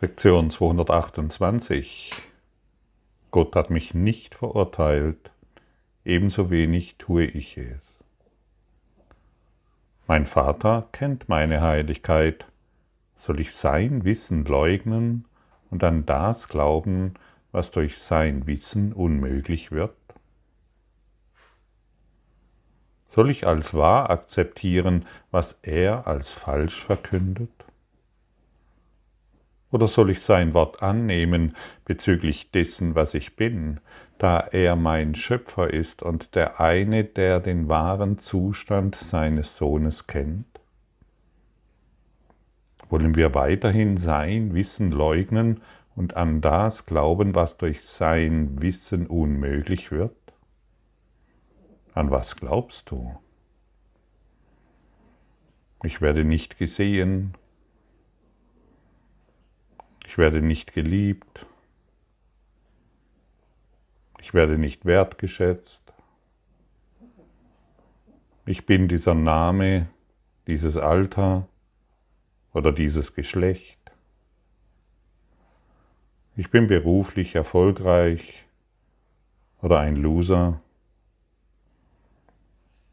Lektion 228. Gott hat mich nicht verurteilt, ebenso wenig tue ich es. Mein Vater kennt meine Heiligkeit. Soll ich sein Wissen leugnen und an das glauben, was durch sein Wissen unmöglich wird? Soll ich als wahr akzeptieren, was er als falsch verkündet? Oder soll ich sein Wort annehmen bezüglich dessen, was ich bin, da er mein Schöpfer ist und der eine, der den wahren Zustand seines Sohnes kennt? Wollen wir weiterhin sein Wissen leugnen und an das glauben, was durch sein Wissen unmöglich wird? An was glaubst du? Ich werde nicht gesehen, ich werde nicht geliebt. Ich werde nicht wertgeschätzt. Ich bin dieser Name, dieses Alter oder dieses Geschlecht. Ich bin beruflich erfolgreich oder ein Loser.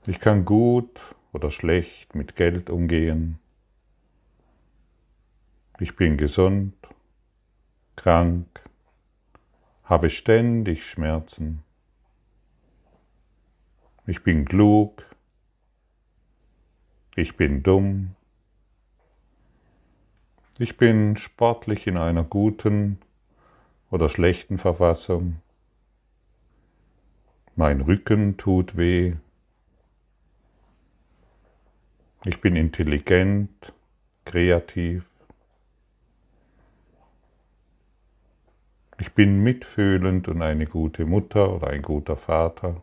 Ich kann gut oder schlecht mit Geld umgehen. Ich bin gesund krank, habe ständig Schmerzen. Ich bin klug, ich bin dumm, ich bin sportlich in einer guten oder schlechten Verfassung. Mein Rücken tut weh. Ich bin intelligent, kreativ. Ich bin mitfühlend und eine gute Mutter oder ein guter Vater.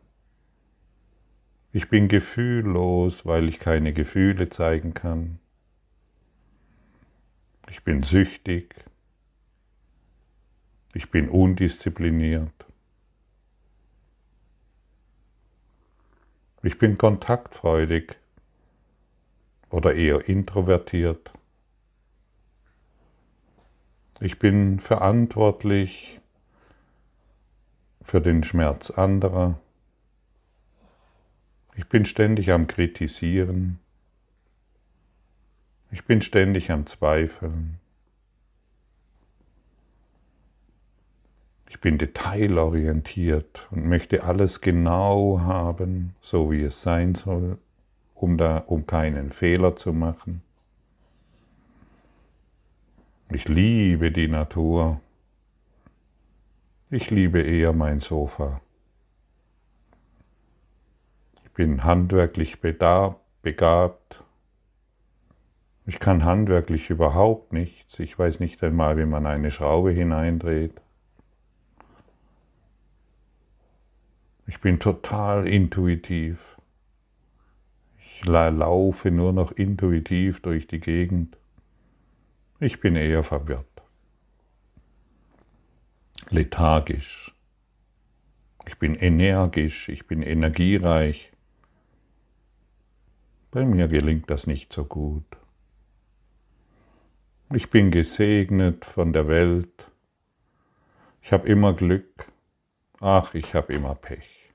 Ich bin gefühllos, weil ich keine Gefühle zeigen kann. Ich bin süchtig. Ich bin undiszipliniert. Ich bin kontaktfreudig oder eher introvertiert. Ich bin verantwortlich für den Schmerz anderer. Ich bin ständig am Kritisieren. Ich bin ständig am Zweifeln. Ich bin detailorientiert und möchte alles genau haben, so wie es sein soll, um, da, um keinen Fehler zu machen. Ich liebe die Natur. Ich liebe eher mein Sofa. Ich bin handwerklich begabt. Ich kann handwerklich überhaupt nichts. Ich weiß nicht einmal, wie man eine Schraube hineindreht. Ich bin total intuitiv. Ich laufe nur noch intuitiv durch die Gegend. Ich bin eher verwirrt, lethargisch. Ich bin energisch, ich bin energiereich. Bei mir gelingt das nicht so gut. Ich bin gesegnet von der Welt. Ich habe immer Glück. Ach, ich habe immer Pech.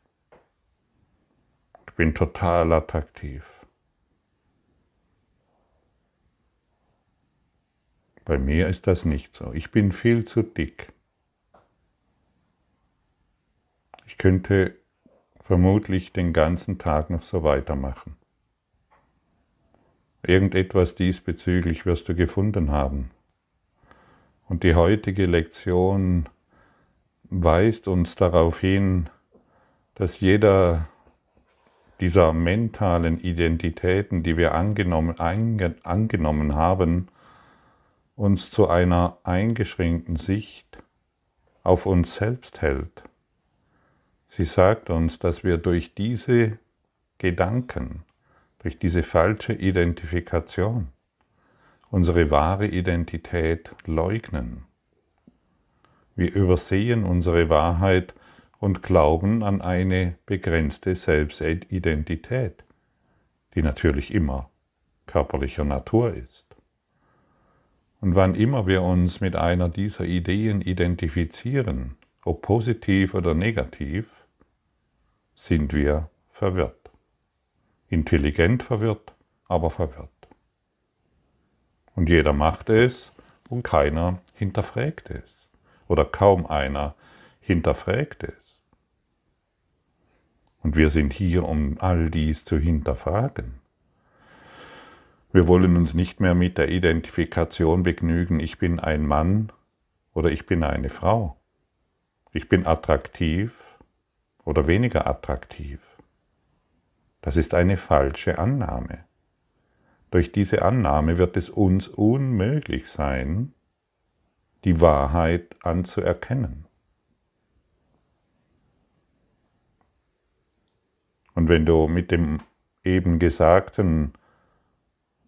Ich bin total attraktiv. Bei mir ist das nicht so. Ich bin viel zu dick. Ich könnte vermutlich den ganzen Tag noch so weitermachen. Irgendetwas diesbezüglich wirst du gefunden haben. Und die heutige Lektion weist uns darauf hin, dass jeder dieser mentalen Identitäten, die wir angenommen, angenommen haben, uns zu einer eingeschränkten Sicht auf uns selbst hält. Sie sagt uns, dass wir durch diese Gedanken, durch diese falsche Identifikation unsere wahre Identität leugnen. Wir übersehen unsere Wahrheit und glauben an eine begrenzte Selbstidentität, die natürlich immer körperlicher Natur ist. Und wann immer wir uns mit einer dieser Ideen identifizieren, ob positiv oder negativ, sind wir verwirrt. Intelligent verwirrt, aber verwirrt. Und jeder macht es und keiner hinterfragt es. Oder kaum einer hinterfragt es. Und wir sind hier, um all dies zu hinterfragen. Wir wollen uns nicht mehr mit der Identifikation begnügen, ich bin ein Mann oder ich bin eine Frau. Ich bin attraktiv oder weniger attraktiv. Das ist eine falsche Annahme. Durch diese Annahme wird es uns unmöglich sein, die Wahrheit anzuerkennen. Und wenn du mit dem eben Gesagten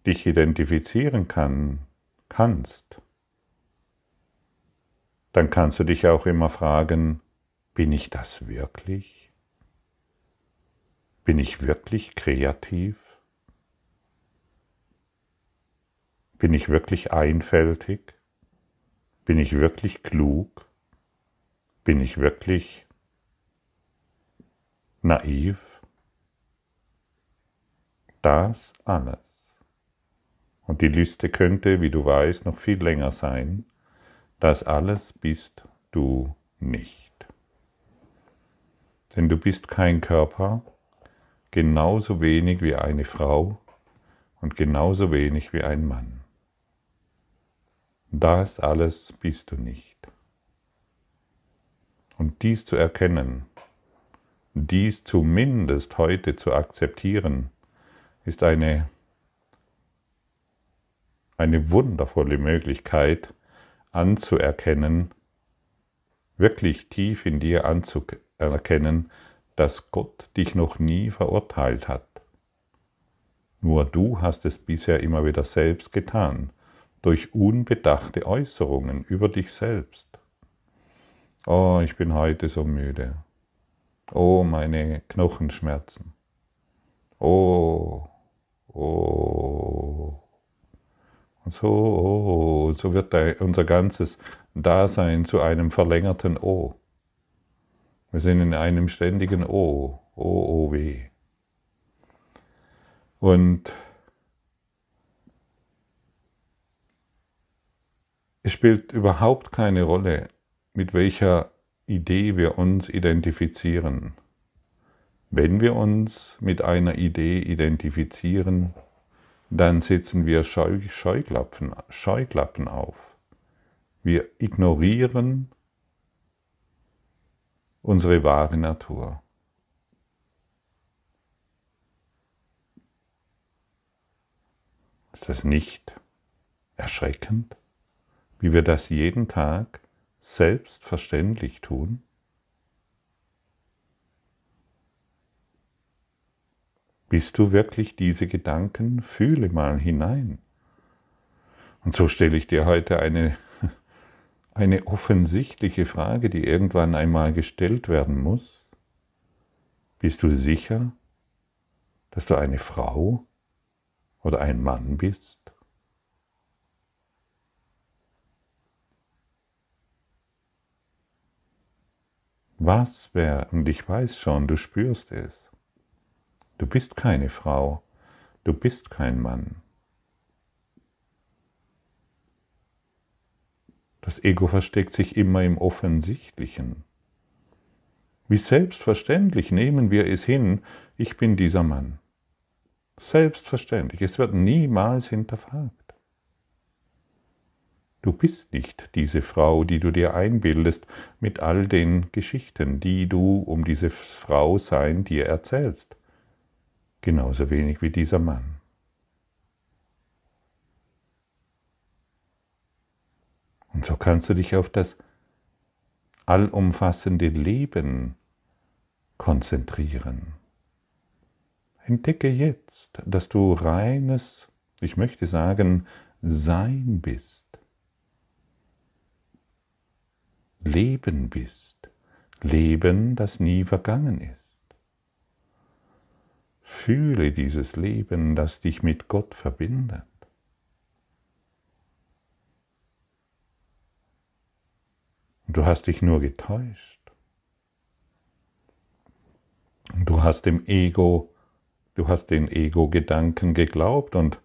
dich identifizieren kann, kannst, dann kannst du dich auch immer fragen, bin ich das wirklich? Bin ich wirklich kreativ? Bin ich wirklich einfältig? Bin ich wirklich klug? Bin ich wirklich naiv? Das alles und die Liste könnte, wie du weißt, noch viel länger sein. Das alles bist du nicht. Denn du bist kein Körper, genauso wenig wie eine Frau und genauso wenig wie ein Mann. Das alles bist du nicht. Und dies zu erkennen, dies zumindest heute zu akzeptieren, ist eine eine wundervolle Möglichkeit anzuerkennen, wirklich tief in dir anzuerkennen, dass Gott dich noch nie verurteilt hat. Nur du hast es bisher immer wieder selbst getan, durch unbedachte Äußerungen über dich selbst. Oh, ich bin heute so müde. Oh, meine Knochenschmerzen. Oh, oh, so, so wird unser ganzes Dasein zu einem verlängerten O. Wir sind in einem ständigen O, O, O, W. Und es spielt überhaupt keine Rolle, mit welcher Idee wir uns identifizieren. Wenn wir uns mit einer Idee identifizieren, dann setzen wir Scheu Scheuklappen, Scheuklappen auf. Wir ignorieren unsere wahre Natur. Ist das nicht erschreckend, wie wir das jeden Tag selbstverständlich tun? Bist du wirklich diese Gedanken? Fühle mal hinein. Und so stelle ich dir heute eine, eine offensichtliche Frage, die irgendwann einmal gestellt werden muss. Bist du sicher, dass du eine Frau oder ein Mann bist? Was wäre, und ich weiß schon, du spürst es, Du bist keine Frau, du bist kein Mann. Das Ego versteckt sich immer im Offensichtlichen. Wie selbstverständlich nehmen wir es hin, ich bin dieser Mann. Selbstverständlich, es wird niemals hinterfragt. Du bist nicht diese Frau, die du dir einbildest mit all den Geschichten, die du um dieses Frau sein dir erzählst genauso wenig wie dieser Mann. Und so kannst du dich auf das allumfassende Leben konzentrieren. Entdecke jetzt, dass du reines, ich möchte sagen, Sein bist. Leben bist. Leben, das nie vergangen ist. Fühle dieses Leben, das dich mit Gott verbindet. Du hast dich nur getäuscht. Du hast dem Ego, du hast den Ego-Gedanken geglaubt und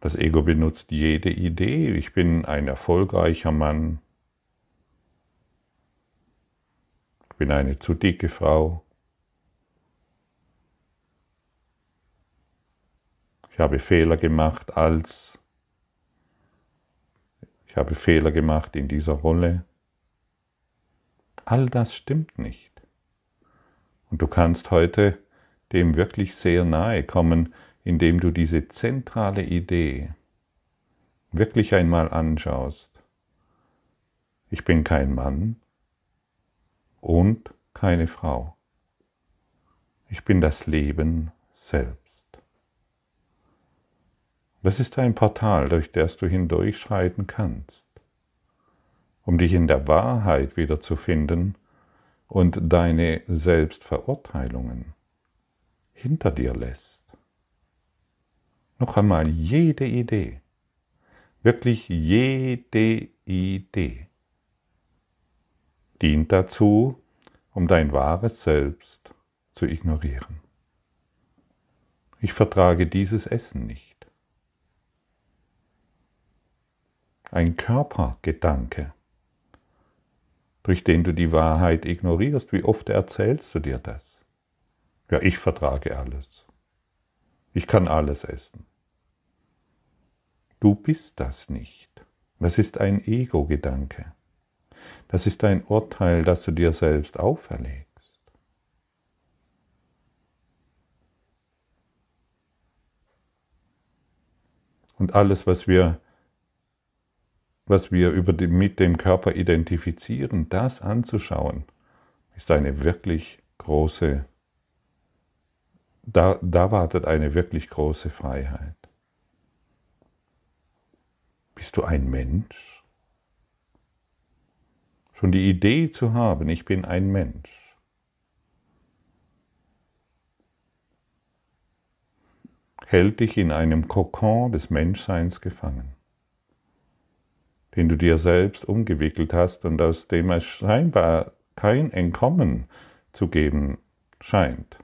das Ego benutzt jede Idee. Ich bin ein erfolgreicher Mann. Ich bin eine zu dicke Frau. Ich habe Fehler gemacht als. Ich habe Fehler gemacht in dieser Rolle. All das stimmt nicht. Und du kannst heute dem wirklich sehr nahe kommen, indem du diese zentrale Idee wirklich einmal anschaust. Ich bin kein Mann und keine Frau. Ich bin das Leben selbst. Das ist ein Portal, durch das du hindurchschreiten kannst, um dich in der Wahrheit wiederzufinden und deine Selbstverurteilungen hinter dir lässt. Noch einmal jede Idee, wirklich jede Idee dient dazu, um dein wahres Selbst zu ignorieren. Ich vertrage dieses Essen nicht. Ein Körpergedanke, durch den du die Wahrheit ignorierst, wie oft erzählst du dir das? Ja, ich vertrage alles. Ich kann alles essen. Du bist das nicht. Das ist ein Ego-Gedanke. Das ist ein Urteil, das du dir selbst auferlegst. Und alles, was wir, was wir über die, mit dem Körper identifizieren, das anzuschauen, ist eine wirklich große da, da wartet eine wirklich große Freiheit. Bist du ein Mensch? Schon die Idee zu haben, ich bin ein Mensch. hält dich in einem Kokon des Menschseins gefangen, den du dir selbst umgewickelt hast und aus dem es scheinbar kein Entkommen zu geben scheint.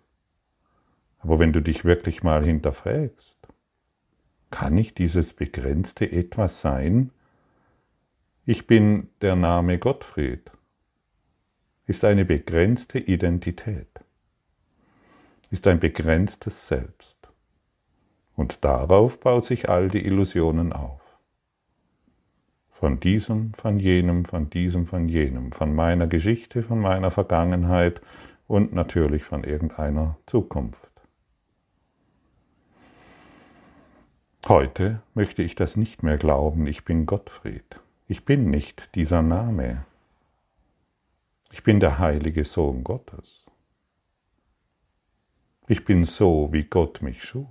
Aber wenn du dich wirklich mal hinterfragst, kann ich dieses begrenzte etwas sein? Ich bin der Name Gottfried, ist eine begrenzte Identität, ist ein begrenztes Selbst. Und darauf baut sich all die Illusionen auf. Von diesem, von jenem, von diesem, von jenem, von meiner Geschichte, von meiner Vergangenheit und natürlich von irgendeiner Zukunft. Heute möchte ich das nicht mehr glauben, ich bin Gottfried. Ich bin nicht dieser Name. Ich bin der heilige Sohn Gottes. Ich bin so, wie Gott mich schuf.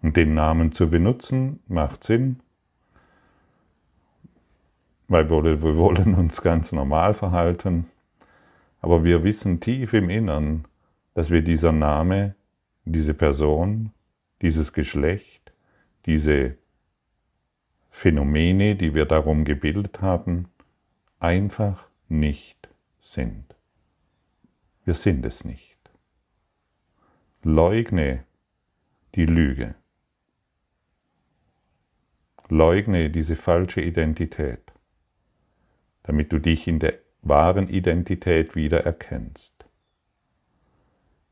Und den Namen zu benutzen macht Sinn, weil wir wollen uns ganz normal verhalten, aber wir wissen tief im Innern, dass wir dieser Name, diese Person, dieses Geschlecht, diese Phänomene, die wir darum gebildet haben, einfach nicht sind. Wir sind es nicht. Leugne die Lüge. Leugne diese falsche Identität, damit du dich in der wahren Identität wieder erkennst.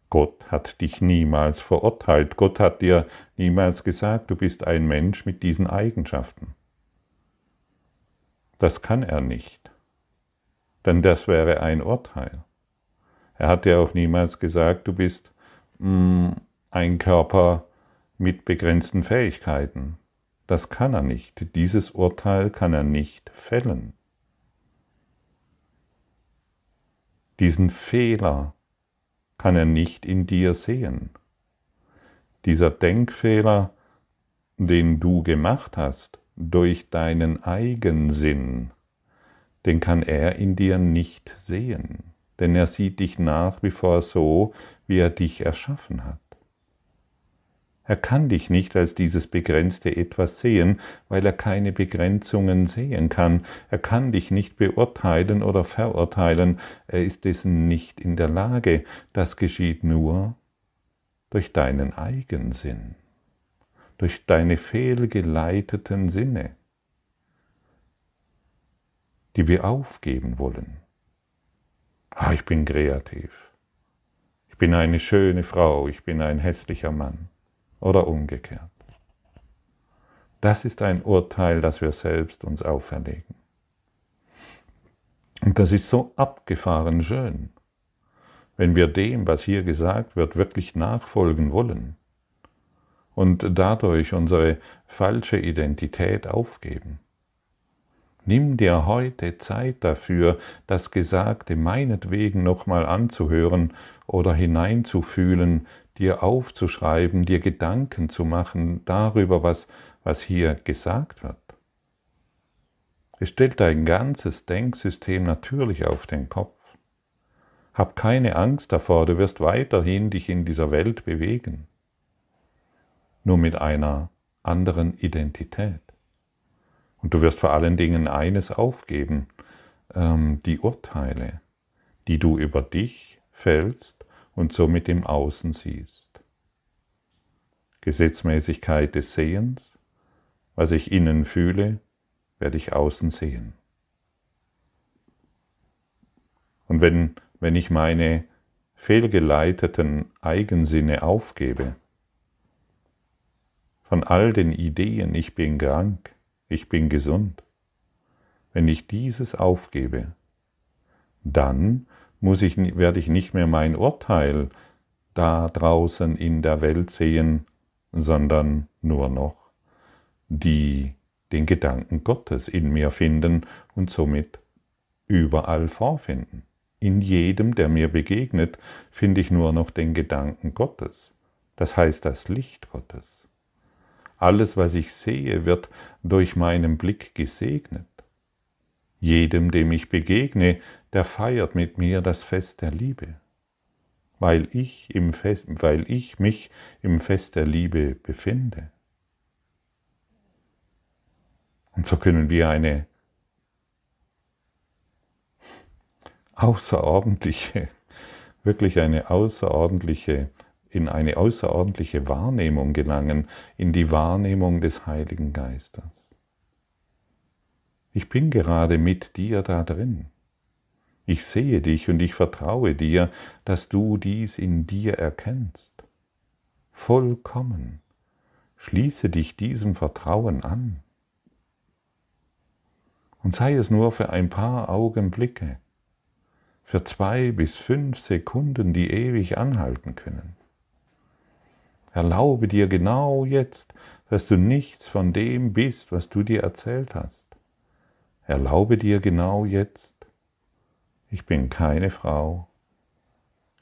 Gott hat dich niemals verurteilt. Gott hat dir niemals gesagt, du bist ein Mensch mit diesen Eigenschaften. Das kann er nicht, denn das wäre ein Urteil. Er hat dir auch niemals gesagt, du bist mh, mm, ein Körper mit begrenzten Fähigkeiten. Das kann er nicht. Dieses Urteil kann er nicht fällen. Diesen Fehler kann er nicht in dir sehen. Dieser Denkfehler, den du gemacht hast durch deinen Eigensinn, den kann er in dir nicht sehen, denn er sieht dich nach wie vor so, wie er dich erschaffen hat. Er kann dich nicht als dieses begrenzte etwas sehen, weil er keine Begrenzungen sehen kann. Er kann dich nicht beurteilen oder verurteilen. Er ist dessen nicht in der Lage. Das geschieht nur durch deinen Eigensinn, durch deine fehlgeleiteten Sinne, die wir aufgeben wollen. Ah, ich bin kreativ. Ich bin eine schöne Frau, ich bin ein hässlicher Mann oder umgekehrt. Das ist ein Urteil, das wir selbst uns auferlegen. Und das ist so abgefahren schön, wenn wir dem, was hier gesagt wird, wirklich nachfolgen wollen und dadurch unsere falsche Identität aufgeben. Nimm dir heute Zeit dafür, das Gesagte meinetwegen nochmal anzuhören oder hineinzufühlen, dir aufzuschreiben, dir Gedanken zu machen darüber, was, was hier gesagt wird. Es stellt dein ganzes Denksystem natürlich auf den Kopf. Hab keine Angst davor, du wirst weiterhin dich in dieser Welt bewegen, nur mit einer anderen Identität. Und du wirst vor allen Dingen eines aufgeben, ähm, die Urteile, die du über dich fällst und somit im Außen siehst. Gesetzmäßigkeit des Sehens, was ich innen fühle, werde ich außen sehen. Und wenn, wenn ich meine fehlgeleiteten Eigensinne aufgebe, von all den Ideen, ich bin krank, ich bin gesund, wenn ich dieses aufgebe, dann muss ich, werde ich nicht mehr mein Urteil da draußen in der Welt sehen, sondern nur noch die den Gedanken Gottes in mir finden und somit überall vorfinden. In jedem, der mir begegnet, finde ich nur noch den Gedanken Gottes, das heißt das Licht Gottes. Alles, was ich sehe, wird durch meinen Blick gesegnet. Jedem, dem ich begegne, der feiert mit mir das Fest der Liebe, weil ich, im Fest, weil ich mich im Fest der Liebe befinde. Und so können wir eine außerordentliche, wirklich eine außerordentliche, in eine außerordentliche Wahrnehmung gelangen, in die Wahrnehmung des Heiligen Geistes. Ich bin gerade mit dir da drin. Ich sehe dich und ich vertraue dir, dass du dies in dir erkennst. Vollkommen. Schließe dich diesem Vertrauen an. Und sei es nur für ein paar Augenblicke, für zwei bis fünf Sekunden, die ewig anhalten können. Erlaube dir genau jetzt, dass du nichts von dem bist, was du dir erzählt hast. Erlaube dir genau jetzt, ich bin keine Frau,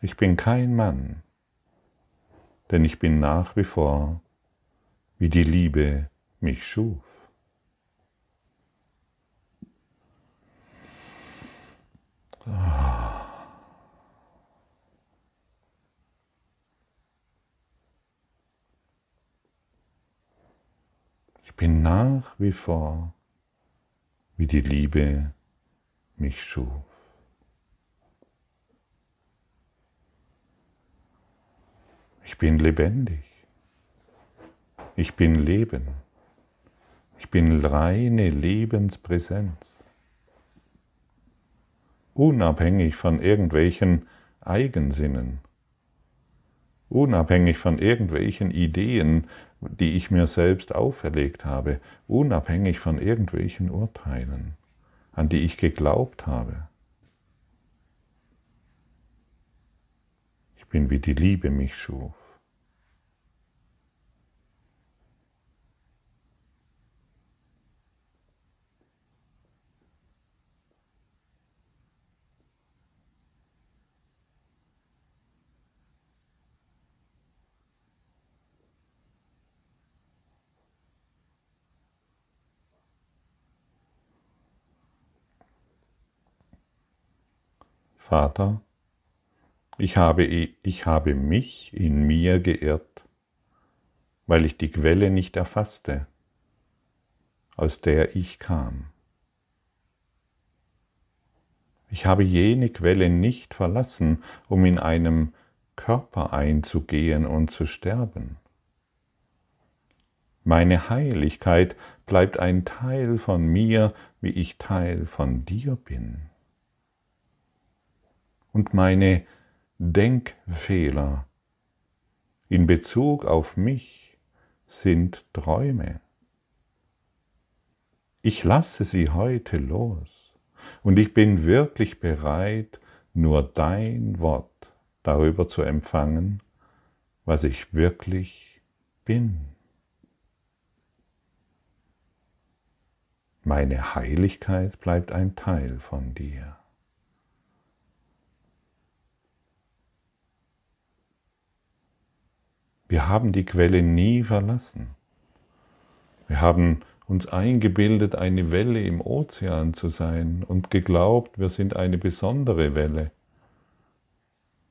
ich bin kein Mann, denn ich bin nach wie vor, wie die Liebe mich schuf. Ich bin nach wie vor, wie die Liebe mich schuf. Ich bin lebendig. Ich bin Leben. Ich bin reine Lebenspräsenz. Unabhängig von irgendwelchen Eigensinnen. Unabhängig von irgendwelchen Ideen, die ich mir selbst auferlegt habe, unabhängig von irgendwelchen Urteilen, an die ich geglaubt habe. Ich bin wie die Liebe mich schuf. Vater, ich habe, ich habe mich in mir geirrt weil ich die Quelle nicht erfasste, aus der ich kam. Ich habe jene Quelle nicht verlassen, um in einem Körper einzugehen und zu sterben. Meine Heiligkeit bleibt ein Teil von mir, wie ich Teil von dir bin. Und meine Denkfehler in Bezug auf mich sind Träume. Ich lasse sie heute los und ich bin wirklich bereit, nur dein Wort darüber zu empfangen, was ich wirklich bin. Meine Heiligkeit bleibt ein Teil von dir. Wir haben die Quelle nie verlassen. Wir haben uns eingebildet, eine Welle im Ozean zu sein und geglaubt, wir sind eine besondere Welle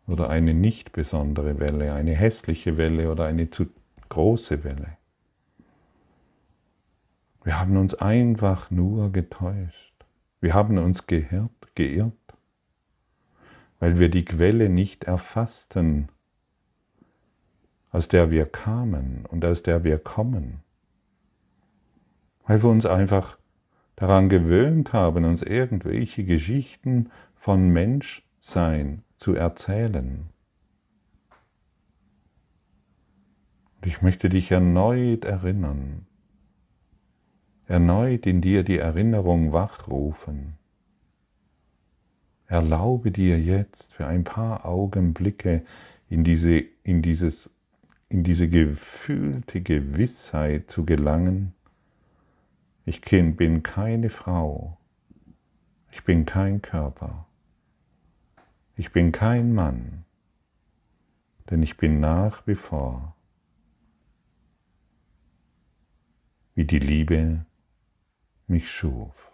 oder eine nicht besondere Welle, eine hässliche Welle oder eine zu große Welle. Wir haben uns einfach nur getäuscht. Wir haben uns geirrt, geirrt, weil wir die Quelle nicht erfassten, aus der wir kamen und aus der wir kommen. Weil wir uns einfach daran gewöhnt haben, uns irgendwelche Geschichten von Menschsein zu erzählen. Und ich möchte dich erneut erinnern, erneut in dir die Erinnerung wachrufen. Erlaube dir jetzt für ein paar Augenblicke in, diese, in, dieses, in diese gefühlte Gewissheit zu gelangen, ich bin keine Frau, ich bin kein Körper, ich bin kein Mann, denn ich bin nach wie vor wie die Liebe mich schuf.